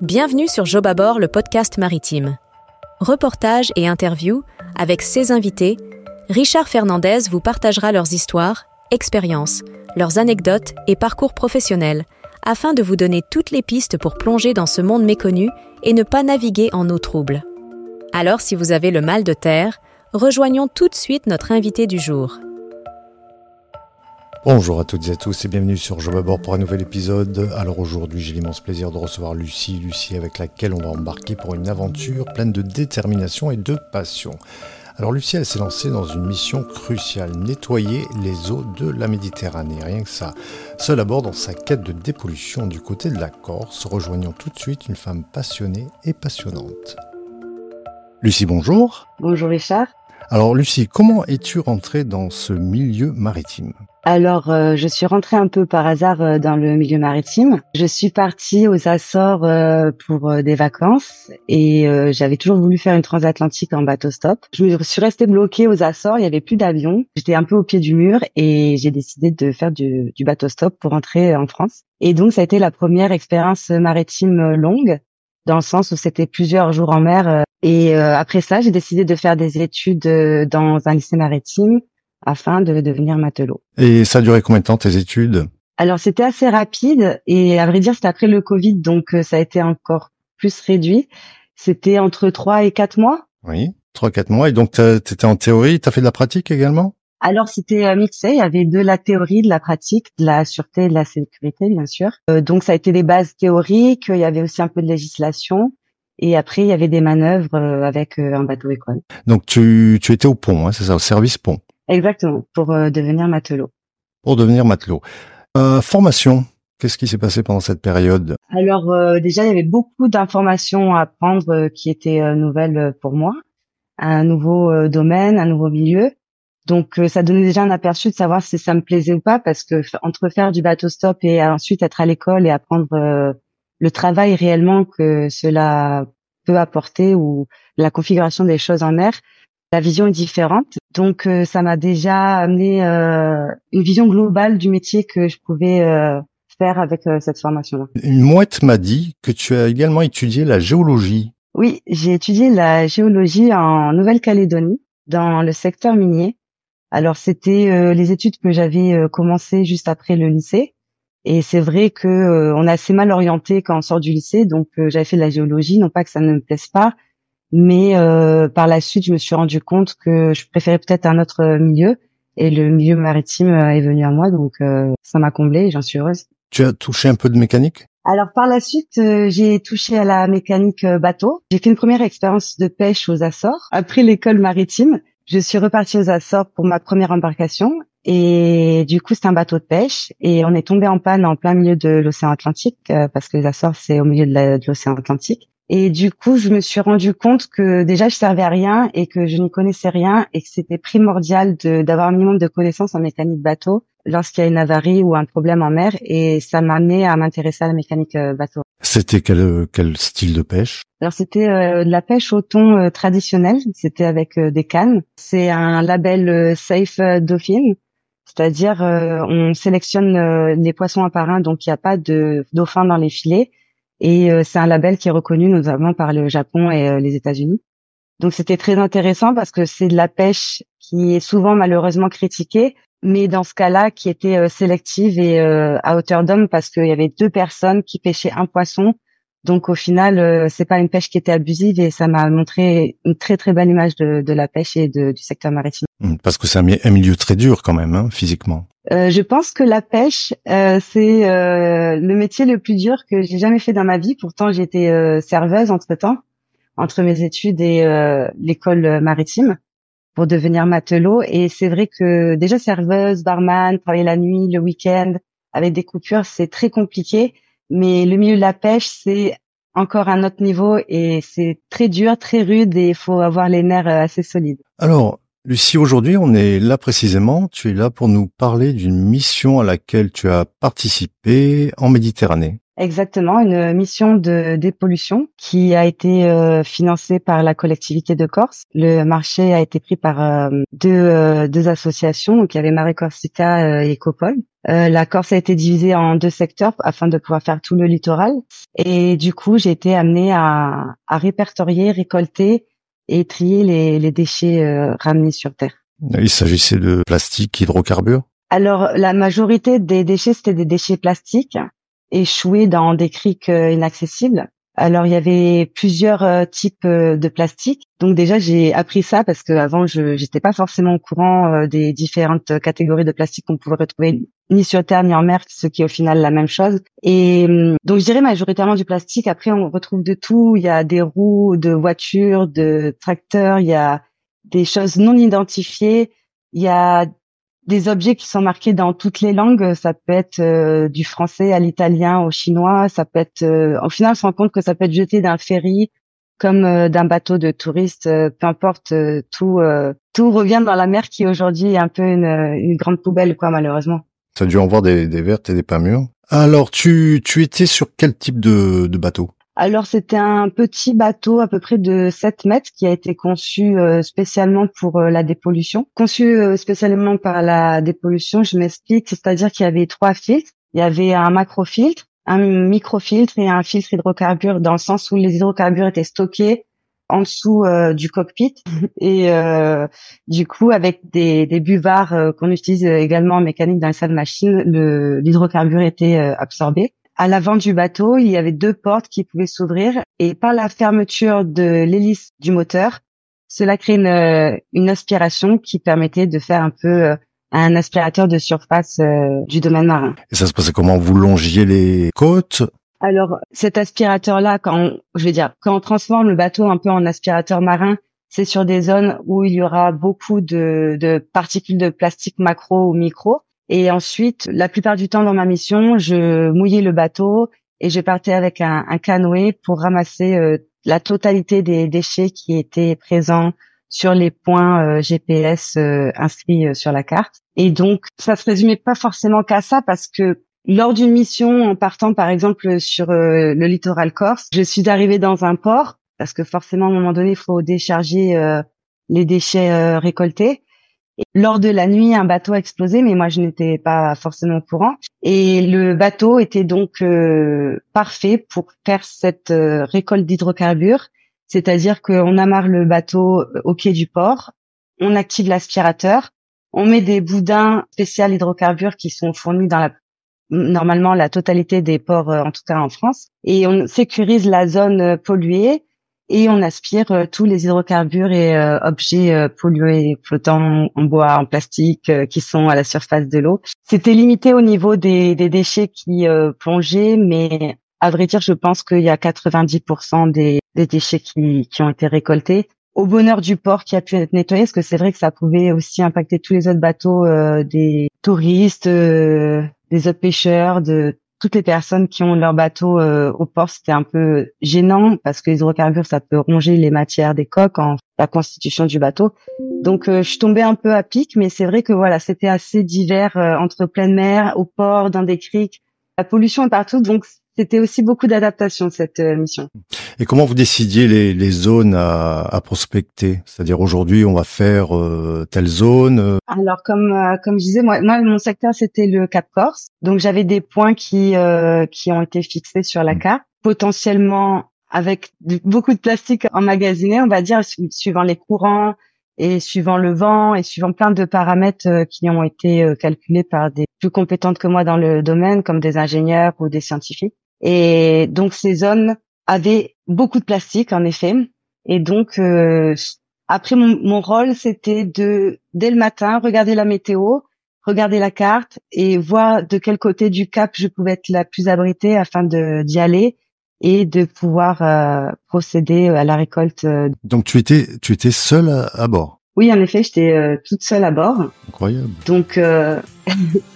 Bienvenue sur Jobabord, le podcast maritime. Reportage et interview avec ses invités, Richard Fernandez vous partagera leurs histoires, expériences, leurs anecdotes et parcours professionnels afin de vous donner toutes les pistes pour plonger dans ce monde méconnu et ne pas naviguer en eau trouble. Alors si vous avez le mal de terre, rejoignons tout de suite notre invité du jour. Bonjour à toutes et à tous et bienvenue sur Je bord pour un nouvel épisode. Alors aujourd'hui j'ai l'immense plaisir de recevoir Lucie, Lucie avec laquelle on va embarquer pour une aventure pleine de détermination et de passion. Alors Lucie elle s'est lancée dans une mission cruciale, nettoyer les eaux de la Méditerranée, rien que ça. Seule à bord dans sa quête de dépollution du côté de la Corse, rejoignant tout de suite une femme passionnée et passionnante. Lucie, bonjour. Bonjour Richard. Alors Lucie, comment es-tu rentrée dans ce milieu maritime? Alors, euh, je suis rentrée un peu par hasard euh, dans le milieu maritime. Je suis partie aux Açores euh, pour des vacances et j'avais toujours voulu faire une transatlantique en bateau stop. Je me suis restée bloquée aux Açores, il y avait plus d'avion. J'étais un peu au pied du mur et j'ai décidé de faire du, du bateau stop pour rentrer en France. Et donc, ça a été la première expérience maritime longue dans le sens où c'était plusieurs jours en mer. Et après ça, j'ai décidé de faire des études dans un lycée maritime afin de devenir matelot. Et ça a duré combien de temps tes études? Alors c'était assez rapide et à vrai dire c'était après le Covid donc euh, ça a été encore plus réduit. C'était entre trois et quatre mois. Oui, trois quatre mois et donc tu étais en théorie, tu as fait de la pratique également? Alors c'était euh, mixé, il y avait de la théorie, de la pratique, de la sûreté et de la sécurité bien sûr. Euh, donc ça a été des bases théoriques, il y avait aussi un peu de législation et après il y avait des manœuvres avec un bateau école. Donc tu, tu étais au pont, hein, c'est ça, au service pont. Exactement, pour euh, devenir matelot. Pour devenir matelot. Euh, formation, qu'est-ce qui s'est passé pendant cette période? Alors euh, déjà, il y avait beaucoup d'informations à apprendre qui étaient nouvelles pour moi. Un nouveau domaine, un nouveau milieu. Donc ça donnait déjà un aperçu de savoir si ça me plaisait ou pas, parce que entre faire du bateau stop et ensuite être à l'école et apprendre le travail réellement que cela peut apporter ou la configuration des choses en mer, la vision est différente. Donc euh, ça m'a déjà amené euh, une vision globale du métier que je pouvais euh, faire avec cette formation-là. Une mouette m'a dit que tu as également étudié la géologie. Oui, j'ai étudié la géologie en Nouvelle-Calédonie dans le secteur minier. Alors c'était les études que j'avais commencé juste après le lycée. Et c'est vrai que on est assez mal orienté quand on sort du lycée, donc j'avais fait de la géologie, non pas que ça ne me plaise pas, mais euh, par la suite, je me suis rendu compte que je préférais peut-être un autre milieu. Et le milieu maritime euh, est venu à moi, donc euh, ça m'a comblé et j'en suis heureuse. Tu as touché un peu de mécanique? Alors par la suite, j'ai touché à la mécanique bateau. J'ai fait une première expérience de pêche aux Açores. Après l'école maritime, je suis repartie aux Açores pour ma première embarcation. Et du coup, c'est un bateau de pêche et on est tombé en panne en plein milieu de l'océan Atlantique parce que les Açores, c'est au milieu de l'océan Atlantique. Et du coup, je me suis rendu compte que déjà je servais à rien et que je n'y connaissais rien et que c'était primordial d'avoir un minimum de connaissances en mécanique bateau lorsqu'il y a une avarie ou un problème en mer. Et ça m'a amené à m'intéresser à la mécanique euh, bateau. C'était quel, quel style de pêche? Alors c'était euh, de la pêche au thon euh, traditionnelle. C'était avec des cannes. C'est un label Safe Dauphine. C'est-à-dire, on sélectionne les poissons à un donc il n'y a pas de dauphin dans les filets et euh, c'est un label qui est reconnu notamment par le Japon et euh, les États-Unis. Donc c'était très intéressant parce que c'est de la pêche qui est souvent malheureusement critiquée, mais dans ce cas-là qui était euh, sélective et à hauteur d'homme parce qu'il y avait deux personnes qui pêchaient un poisson. Donc au final, c'est pas une pêche qui était abusive et ça m'a montré une très très belle image de, de la pêche et de, du secteur maritime. Parce que c'est un, milieu très dur quand même, hein, physiquement. Euh, je pense que la pêche, euh, c'est euh, le métier le plus dur que j'ai jamais fait dans ma vie. Pourtant, j'étais euh, serveuse entre temps, entre mes études et euh, l'école maritime, pour devenir matelot. Et c'est vrai que déjà serveuse, barman, travailler la nuit, le week-end, avec des coupures, c'est très compliqué. Mais le milieu de la pêche, c'est encore un autre niveau et c'est très dur, très rude et il faut avoir les nerfs assez solides. Alors, Lucie, aujourd'hui, on est là précisément. Tu es là pour nous parler d'une mission à laquelle tu as participé en Méditerranée. Exactement, une mission de dépollution qui a été euh, financée par la collectivité de Corse. Le marché a été pris par euh, deux, euh, deux associations, donc il y avait Marie Corsica et Ecopol. la Corse a été divisée en deux secteurs afin de pouvoir faire tout le littoral. Et du coup, j'ai été amenée à, à, répertorier, récolter et trier les, les déchets ramenés sur Terre. Il s'agissait de plastique, hydrocarbures? Alors, la majorité des déchets, c'était des déchets plastiques échoués dans des criques euh, inaccessibles. Alors il y avait plusieurs euh, types euh, de plastique. Donc déjà j'ai appris ça parce que avant je n'étais pas forcément au courant des différentes catégories de plastique qu'on pouvait retrouver ni sur terre ni en mer, ce qui est au final la même chose. Et hum, donc je dirais majoritairement du plastique. Après on retrouve de tout. Il y a des roues de voitures, de tracteurs. Il y a des choses non identifiées. Il y a des objets qui sont marqués dans toutes les langues. Ça peut être euh, du français à l'italien, au chinois. Ça peut être, euh, au final, on se rend compte que ça peut être jeté d'un ferry comme euh, d'un bateau de touristes. peu importe, tout, tout revient dans la mer qui aujourd'hui est un peu une, une, grande poubelle, quoi, malheureusement. A dû en voir des, des vertes et des pas mûres. Alors, tu, tu étais sur quel type de, de bateau? Alors c'était un petit bateau à peu près de 7 mètres qui a été conçu euh, spécialement pour euh, la dépollution. Conçu euh, spécialement par la dépollution, je m'explique, c'est-à-dire qu'il y avait trois filtres. Il y avait un macrofiltre, un microfiltre et un filtre hydrocarbure dans le sens où les hydrocarbures étaient stockés en dessous du cockpit et du coup avec des, des buvards qu'on utilise également en mécanique dans les salles machines, l'hydrocarbure était absorbé à l'avant du bateau, il y avait deux portes qui pouvaient s'ouvrir et par la fermeture de l'hélice du moteur, cela crée une, euh, une, aspiration qui permettait de faire un peu euh, un aspirateur de surface euh, du domaine marin. Et ça se passait comment? Vous longiez les côtes? Alors cet aspirateur-là, quand je veux dire, quand on transforme le bateau un peu en aspirateur marin, c'est sur des zones où il y aura beaucoup de, de particules de plastique macro ou micro. Et ensuite, la plupart du temps dans ma mission, je mouillais le bateau et je partais avec un, canoë pour ramasser euh, la totalité des déchets qui étaient présents sur les points euh, GPS euh, inscrits sur la carte. Et donc, ça se résumait pas forcément qu'à ça parce que lors d'une mission, en partant par exemple sur le littoral corse, je suis arrivée dans un port parce que forcément à un moment donné, il faut décharger les déchets récoltés. Lors de la nuit, un bateau a explosé, mais moi je n'étais pas forcément au courant. Et le bateau était donc euh, parfait pour faire cette euh, récolte d'hydrocarbures, c'est-à-dire qu'on amarre le bateau euh, au quai du port, on active l'aspirateur, on met des boudins spéciaux hydrocarbures qui sont fournis dans la normalement la totalité des ports, en tout cas en France, et on sécurise la zone polluée et on aspire euh, tous les hydrocarbures et euh, objets euh, pollués flottants en bois, en plastique qui sont à la surface de l'eau. C'était limité au niveau des, déchets qui plongeaient, mais à vrai dire, je pense qu'il y a 90% des, déchets qui, qui ont été récoltés au bonheur du port qui a pu être nettoyé, parce que c'est vrai que ça pouvait aussi impacter tous les autres bateaux des touristes, des autres pêcheurs, de toutes les personnes qui ont leur bateau euh, au port, c'était un peu gênant parce que les hydrocarbures, ça peut ronger les matières des coques, en la constitution du bateau. Donc, euh, je suis tombée un peu à pic, mais c'est vrai que voilà, c'était assez divers euh, entre pleine mer, au port, dans des criques. La pollution est partout, donc c'était aussi beaucoup d'adaptation cette euh, mission. Et comment vous décidiez les, les zones à, à prospecter? C'est-à-dire aujourd'hui, on va faire euh, telle zone. Euh? Alors comme comme je disais, moi, moi mon secteur c'était le Cap Corse, donc j'avais des points qui qui ont été fixés sur la mmh. carte, potentiellement avec beaucoup de plastique emmagasiné, on va dire, suivant les courants et suivant le vent et suivant plein de paramètres qui ont été calculés par des plus compétentes que moi dans le domaine, comme des ingénieurs ou des scientifiques. Et donc ces zones avaient beaucoup de plastique en effet. Et donc euh, après mon, mon rôle c'était de dès le matin regarder la météo, regarder la carte et voir de quel côté du cap je pouvais être la plus abritée afin de d'y aller et de pouvoir euh, procéder à la récolte. Euh. Donc tu étais tu étais seule à, bord? Oui, en effet, j'étais toute seule à bord. Incroyable. Donc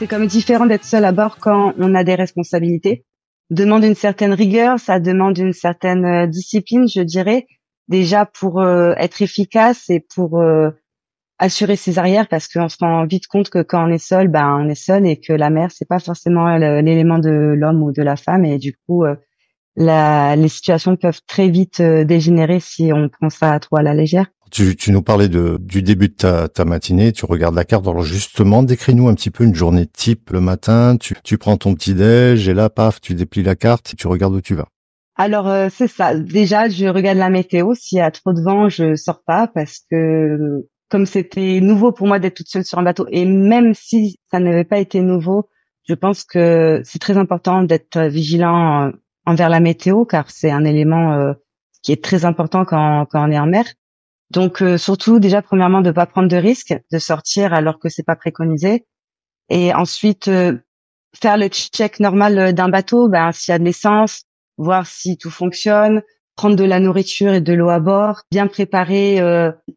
C'est comme différent d'être seul à bord quand on a des responsabilités. Demande une certaine rigueur, ça demande une certaine euh, discipline, je dirais, déjà pour euh, être efficace et pour euh, assurer ses arrières, parce qu'on se rend vite compte que quand on est seul, ben on est seul et que la mer c'est pas forcément l'élément de l'homme ou de la femme et du coup les situations peuvent très vite dégénérer si on prend ça trop à la légère. Tu, tu nous parlais de, du début de ta, ta matinée, tu regardes la carte. Alors justement, décris-nous un petit peu une journée type le matin. Tu, tu prends ton petit déj et là, paf, tu déplies la carte et tu regardes où tu vas. Alors euh, c'est ça. Déjà, je regarde la météo. S'il y a trop de vent, je sors pas parce que comme c'était nouveau pour moi d'être toute seule sur un bateau et même si ça n'avait pas été nouveau, je pense que c'est très important d'être vigilant euh, envers la météo car c'est un élément euh, qui est très important quand, quand on est en mer. Donc euh, surtout déjà premièrement de pas prendre de risques, de sortir alors que c'est pas préconisé, et ensuite euh, faire le check normal euh, d'un bateau, ben s'il y a de l'essence, voir si tout fonctionne, prendre de la nourriture et de l'eau à bord, bien préparer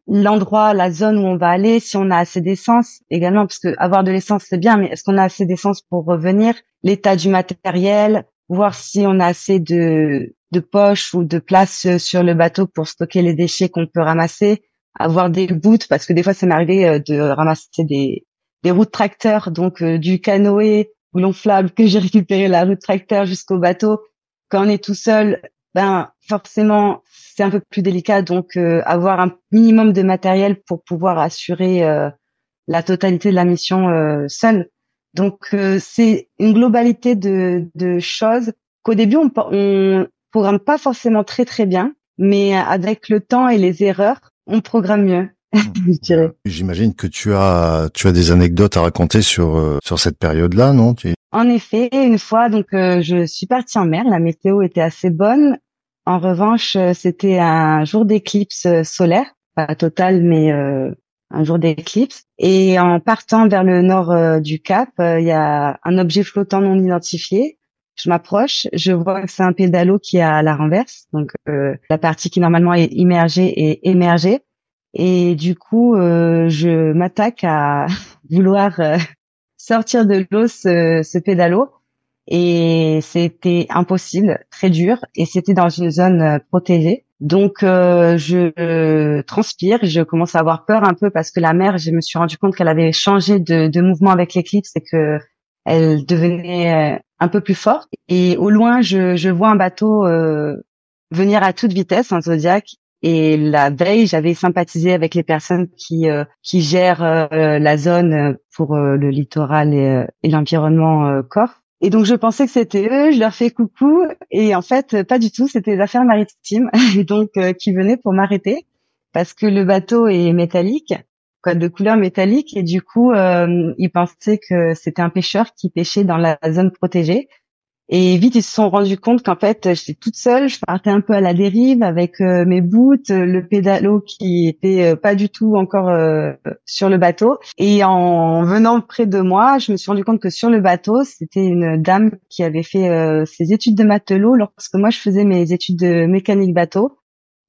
l'endroit, la zone où on va aller, si on a assez d'essence également, parce que avoir de l'essence c'est bien, mais est-ce qu'on a assez d'essence pour revenir, l'état du matériel, voir si on a assez de de poche ou de place euh, sur le bateau pour stocker les déchets qu'on peut ramasser, avoir des boots parce que des fois ça m'est arrivé euh, de ramasser des des roues de tracteur donc euh, du canoë ou que j'ai récupéré la roue de tracteur jusqu'au bateau. Quand on est tout seul, ben forcément c'est un peu plus délicat donc avoir un minimum de matériel pour pouvoir assurer la totalité de la mission seul. Donc c'est une globalité de, de choses qu'au début on, on, programme pas forcément très très bien, mais avec le temps et les erreurs, on programme mieux. je dirais. J'imagine que tu as tu as des anecdotes à raconter sur euh, sur cette période-là, non? En effet, une fois donc euh, je suis partie en mer, la météo était assez bonne. En revanche, euh, c'était un jour d'éclipse solaire, pas total mais un jour d'éclipse. Et en partant vers le nord du Cap, il y a un objet flottant non identifié je m'approche, je vois que c'est un pédalo qui est à la renverse, donc euh, la partie qui normalement est immergée est émergée. Et du coup, euh, je m'attaque à vouloir euh, sortir de l'eau ce, ce pédalo. Et c'était impossible, très dur, et c'était dans une zone protégée. Donc je transpire, je commence à avoir peur un peu parce que la mer, je me suis rendu compte qu'elle avait changé de, de mouvement avec l'éclipse et que elle devenait un peu plus forte. Et au loin, je, je vois un bateau euh, venir à toute vitesse, un Zodiac. Et la veille, j'avais sympathisé avec les personnes qui euh, qui gèrent euh, la zone pour le littoral et, et l'environnement Corse. Et donc je pensais que c'était eux, je leur fais coucou et en fait pas du tout, c'était les affaires maritimes donc qui venaient pour m'arrêter parce que le bateau est métallique de couleur métallique et du coup euh, ils pensaient que c'était un pêcheur qui pêchait dans la zone protégée. Et vite ils se sont rendus compte qu'en fait j'étais toute seule je partais un peu à la dérive avec euh, mes boots le pédalo qui était euh, pas du tout encore euh, sur le bateau. Et en venant près de moi je me suis rendu compte que sur le bateau c'était une dame qui avait fait ses études de matelot lorsque moi je faisais mes études de mécanique bateau.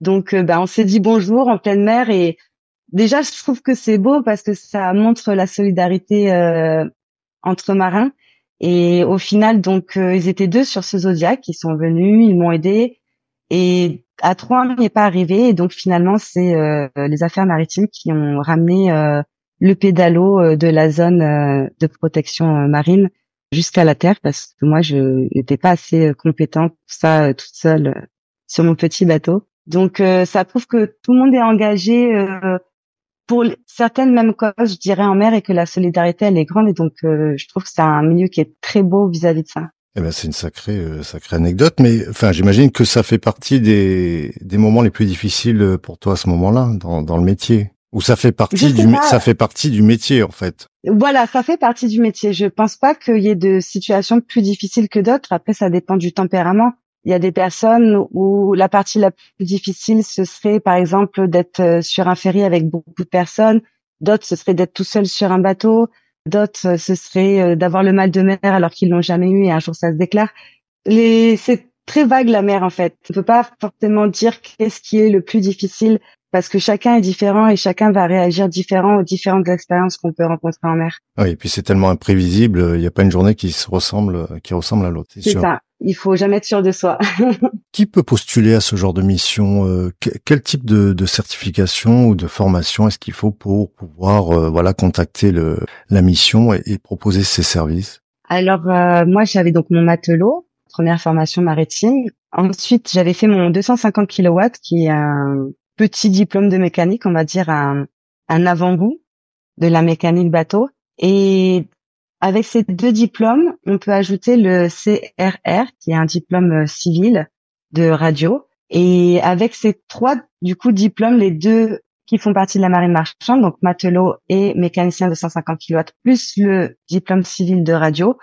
Donc ben on s'est dit bonjour en pleine mer et déjà, je trouve que c'est beau parce que ça montre la solidarité euh, entre marins. Et au final, donc, euh, ils étaient deux sur ce Zodiac, ils sont venus, ils m'ont aidé. Et à trois, on n'y est pas arrivé. Et donc, finalement, c'est euh, les affaires maritimes qui ont ramené le pédalo de la zone de protection marine jusqu'à la terre parce que moi, je n'étais pas assez compétente pour ça toute seule sur mon petit bateau. Donc, ça prouve que tout le monde est engagé pour certaines mêmes causes, je dirais en mer, et que la solidarité elle est grande. Et donc, euh, je trouve que c'est un milieu qui est très beau vis-à-vis de ça. Eh ben, c'est une sacrée, euh, sacrée anecdote, mais enfin, j'imagine que ça fait partie des, des moments les plus difficiles pour toi à ce moment-là, dans, dans le métier. Ou ça fait partie du, ça fait partie du métier en fait. Voilà, ça fait partie du métier. Je pense pas qu'il y ait de situations plus difficiles que d'autres. Après, ça dépend du tempérament. Il y a des personnes où la partie la plus difficile, ce serait par exemple d'être euh, sur un ferry avec beaucoup de personnes. D'autres, ce serait d'être tout seul sur un bateau. D'autres, euh, ce serait euh, d'avoir le mal de mer alors qu'ils l'ont jamais eu et un jour ça se déclare. Les... C'est très vague la mer en fait. On peut pas forcément dire qu'est-ce qui est le plus difficile parce que chacun est différent et chacun va réagir différent aux différentes expériences qu'on peut rencontrer en mer. Oui, et puis c'est tellement imprévisible, il n'y a pas une journée qui se ressemble, qui ressemble à l'autre. C'est ça. Il faut jamais être sûr de soi. qui peut postuler à ce genre de mission euh, Quel type de, de, certification ou de formation est-ce qu'il faut pour pouvoir euh, voilà contacter le, la mission et, proposer ses services? Alors euh, moi j'avais donc mon matelot, première formation maritime. Ensuite j'avais fait mon 250 kW qui est un petit diplôme de mécanique, on va dire un, un avant-goût de la mécanique bateau. Et avec ces deux diplômes, on peut ajouter le CRR, qui est un diplôme euh, civil de radio. Et avec ces trois, du coup, diplômes, les deux qui font partie de la marine marchande, donc matelot et mécanicien de 150 kW, plus le diplôme civil de radio,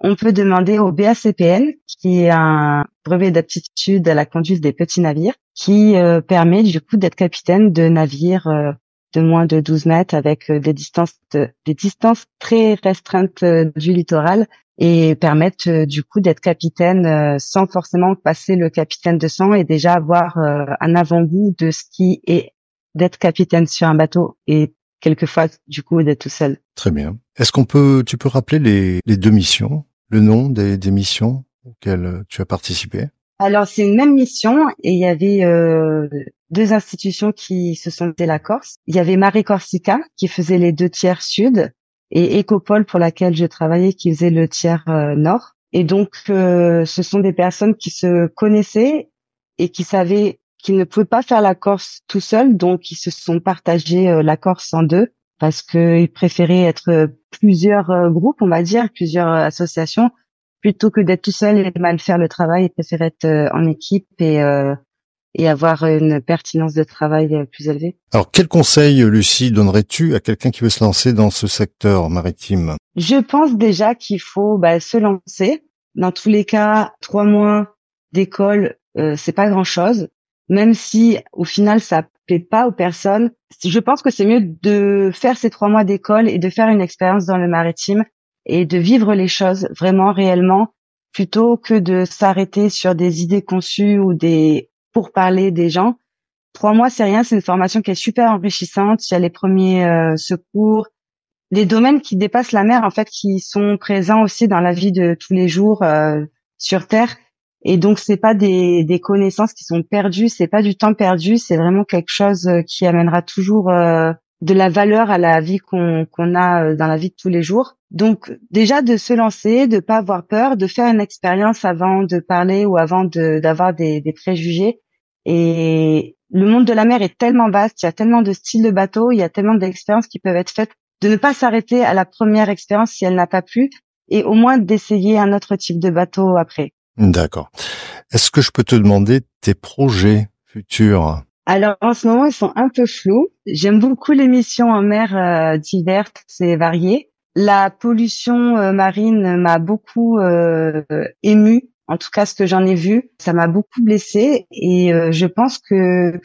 on peut demander au BACPN, qui est un brevet d'aptitude à la conduite des petits navires, qui euh, permet du coup d'être capitaine de navires euh, de moins de 12 mètres avec euh, des distances des distances très restreintes du littoral et permettent du coup d'être capitaine sans forcément passer le capitaine de sang et déjà avoir un avant-goût de ce qui est d'être capitaine sur un bateau et quelquefois du coup d'être tout seul. Très bien. Est-ce qu'on peut, tu peux rappeler les, les deux missions le nom des, des missions auxquelles euh, tu as participé? Alors c'est une même mission et il y avait euh, deux institutions qui se sont fait la Corse. Il y avait Marie Corsica qui faisait les deux tiers sud et Ecopol pour laquelle je travaillais qui faisait le tiers euh, nord. Et donc ce sont des personnes qui se connaissaient et qui savaient qu'ils ne pouvaient pas faire la Corse tout seuls, donc ils se sont partagés la Corse en deux parce qu'ils préféraient être euh, plusieurs euh, groupes, on va dire, plusieurs euh, associations, plutôt que d'être tout seul et mal faire le travail. Ils préféraient être en équipe et et avoir une pertinence de travail plus élevée. Alors, quel conseil, Lucie, donnerais-tu à quelqu'un qui veut se lancer dans ce secteur maritime? Je pense déjà qu'il faut bah, se lancer. Dans tous les cas, trois mois d'école, euh, c'est pas grand-chose. Même si, au final, ça plaît pas aux personnes, je pense que c'est mieux de faire ces trois mois d'école et de faire une expérience dans le maritime et de vivre les choses vraiment réellement plutôt que de s'arrêter sur des idées conçues ou des pour parler des gens. Trois mois, c'est rien. C'est une formation qui est super enrichissante. Il y a les premiers euh, secours, les domaines qui dépassent la mer en fait, qui sont présents aussi dans la vie de tous les jours euh, sur Terre et donc c'est pas des, des connaissances qui sont perdues, c'est pas du temps perdu, c'est vraiment quelque chose euh, qui amènera toujours euh, de la valeur à la vie qu'on qu'on a euh, dans la vie de tous les jours. Donc déjà de se lancer, de pas avoir peur, de faire une expérience avant de parler ou avant d'avoir des, des préjugés. Et le monde de la mer est tellement vaste, il y a tellement de styles de bateaux, il y a tellement d'expériences qui peuvent être faites, de ne pas s'arrêter à la première expérience si elle n'a pas plu, et au moins d'essayer un autre type de bateau après. D'accord. Est-ce que je peux te demander tes projets futurs? Alors en ce moment, ils sont un peu flous. J'aime beaucoup les missions en mer euh, diverses et variées. La pollution euh, marine m'a beaucoup euh, ému. En tout cas, ce que j'en ai vu, ça m'a beaucoup blessé. Et euh, je pense que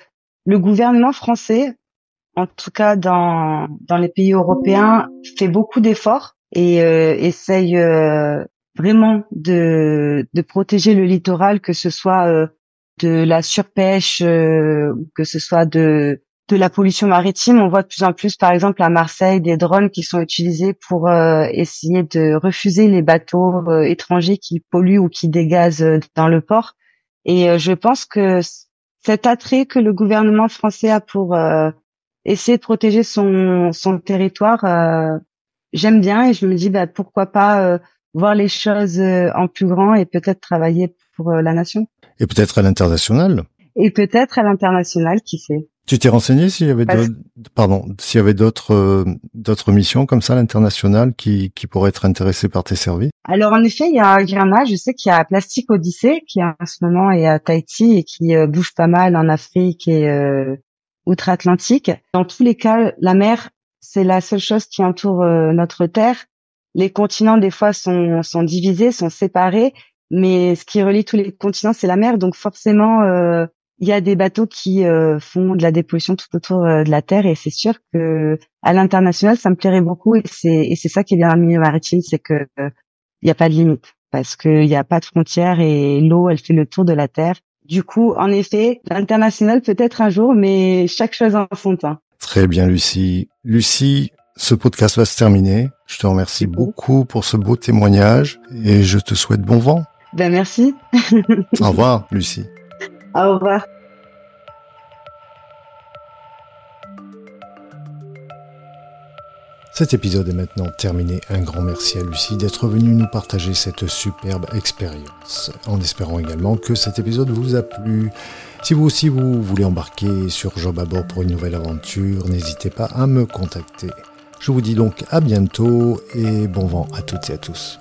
le gouvernement français, en tout cas dans dans les pays européens, fait beaucoup d'efforts et essaye vraiment de, de protéger le littoral, que ce soit euh, de la surpêche, euh, que ce soit de de la pollution maritime. On voit de plus en plus, par exemple, à Marseille, des drones qui sont utilisés pour euh, essayer de refuser les bateaux étrangers qui polluent ou qui dégazent dans le port. Et je pense que cet attrait que le gouvernement français a pour essayer de protéger son, son territoire, j'aime bien et je me dis bah, pourquoi pas voir les choses euh, en plus grand et peut-être travailler pour euh, la nation. Et peut-être à l'international. Et peut-être à l'international, qui sait. Tu t'es renseigné s'il y avait d'autres, pardon, s'il y avait d'autres euh, d'autres missions comme ça à l'international qui qui pourraient être intéressées par tes services? Alors en effet, il y, a, il y en a. Je sais qu'il y a Plastique Odyssée qui en ce moment est à Tahiti et qui bouge pas mal en Afrique et outre-Atlantique. Dans tous les cas, la mer, c'est la seule chose qui entoure notre terre les continents des fois sont, sont divisés, sont séparés, mais ce qui relie tous les continents, c'est la mer. Donc forcément, euh, il y a des bateaux qui euh, font de la dépollution tout autour euh, de la terre, et c'est sûr que à l'international, ça me plairait beaucoup, et c'est et c'est ça qui est bien dans le milieu maritime, c'est que il n'y a pas de limite parce qu'il n'y a pas de frontières et l'eau, elle fait le tour de la terre Du coup, en effet, l'international peut-être un jour, mais chaque chose en son temps. Très bien, Lucie. Lucie, ce podcast va se terminer. Je te remercie beaucoup pour ce beau témoignage et je te souhaite bon vent. Ben merci. Au revoir, Lucie. Au revoir. Cet épisode est maintenant terminé. Un grand merci à Lucie d'être venue nous partager cette superbe expérience. En espérant également que cet épisode vous a plu. Si vous aussi vous voulez embarquer sur Job à bord pour une nouvelle aventure, n'hésitez pas à me contacter. Je vous dis donc à bientôt et bon vent à toutes et à tous.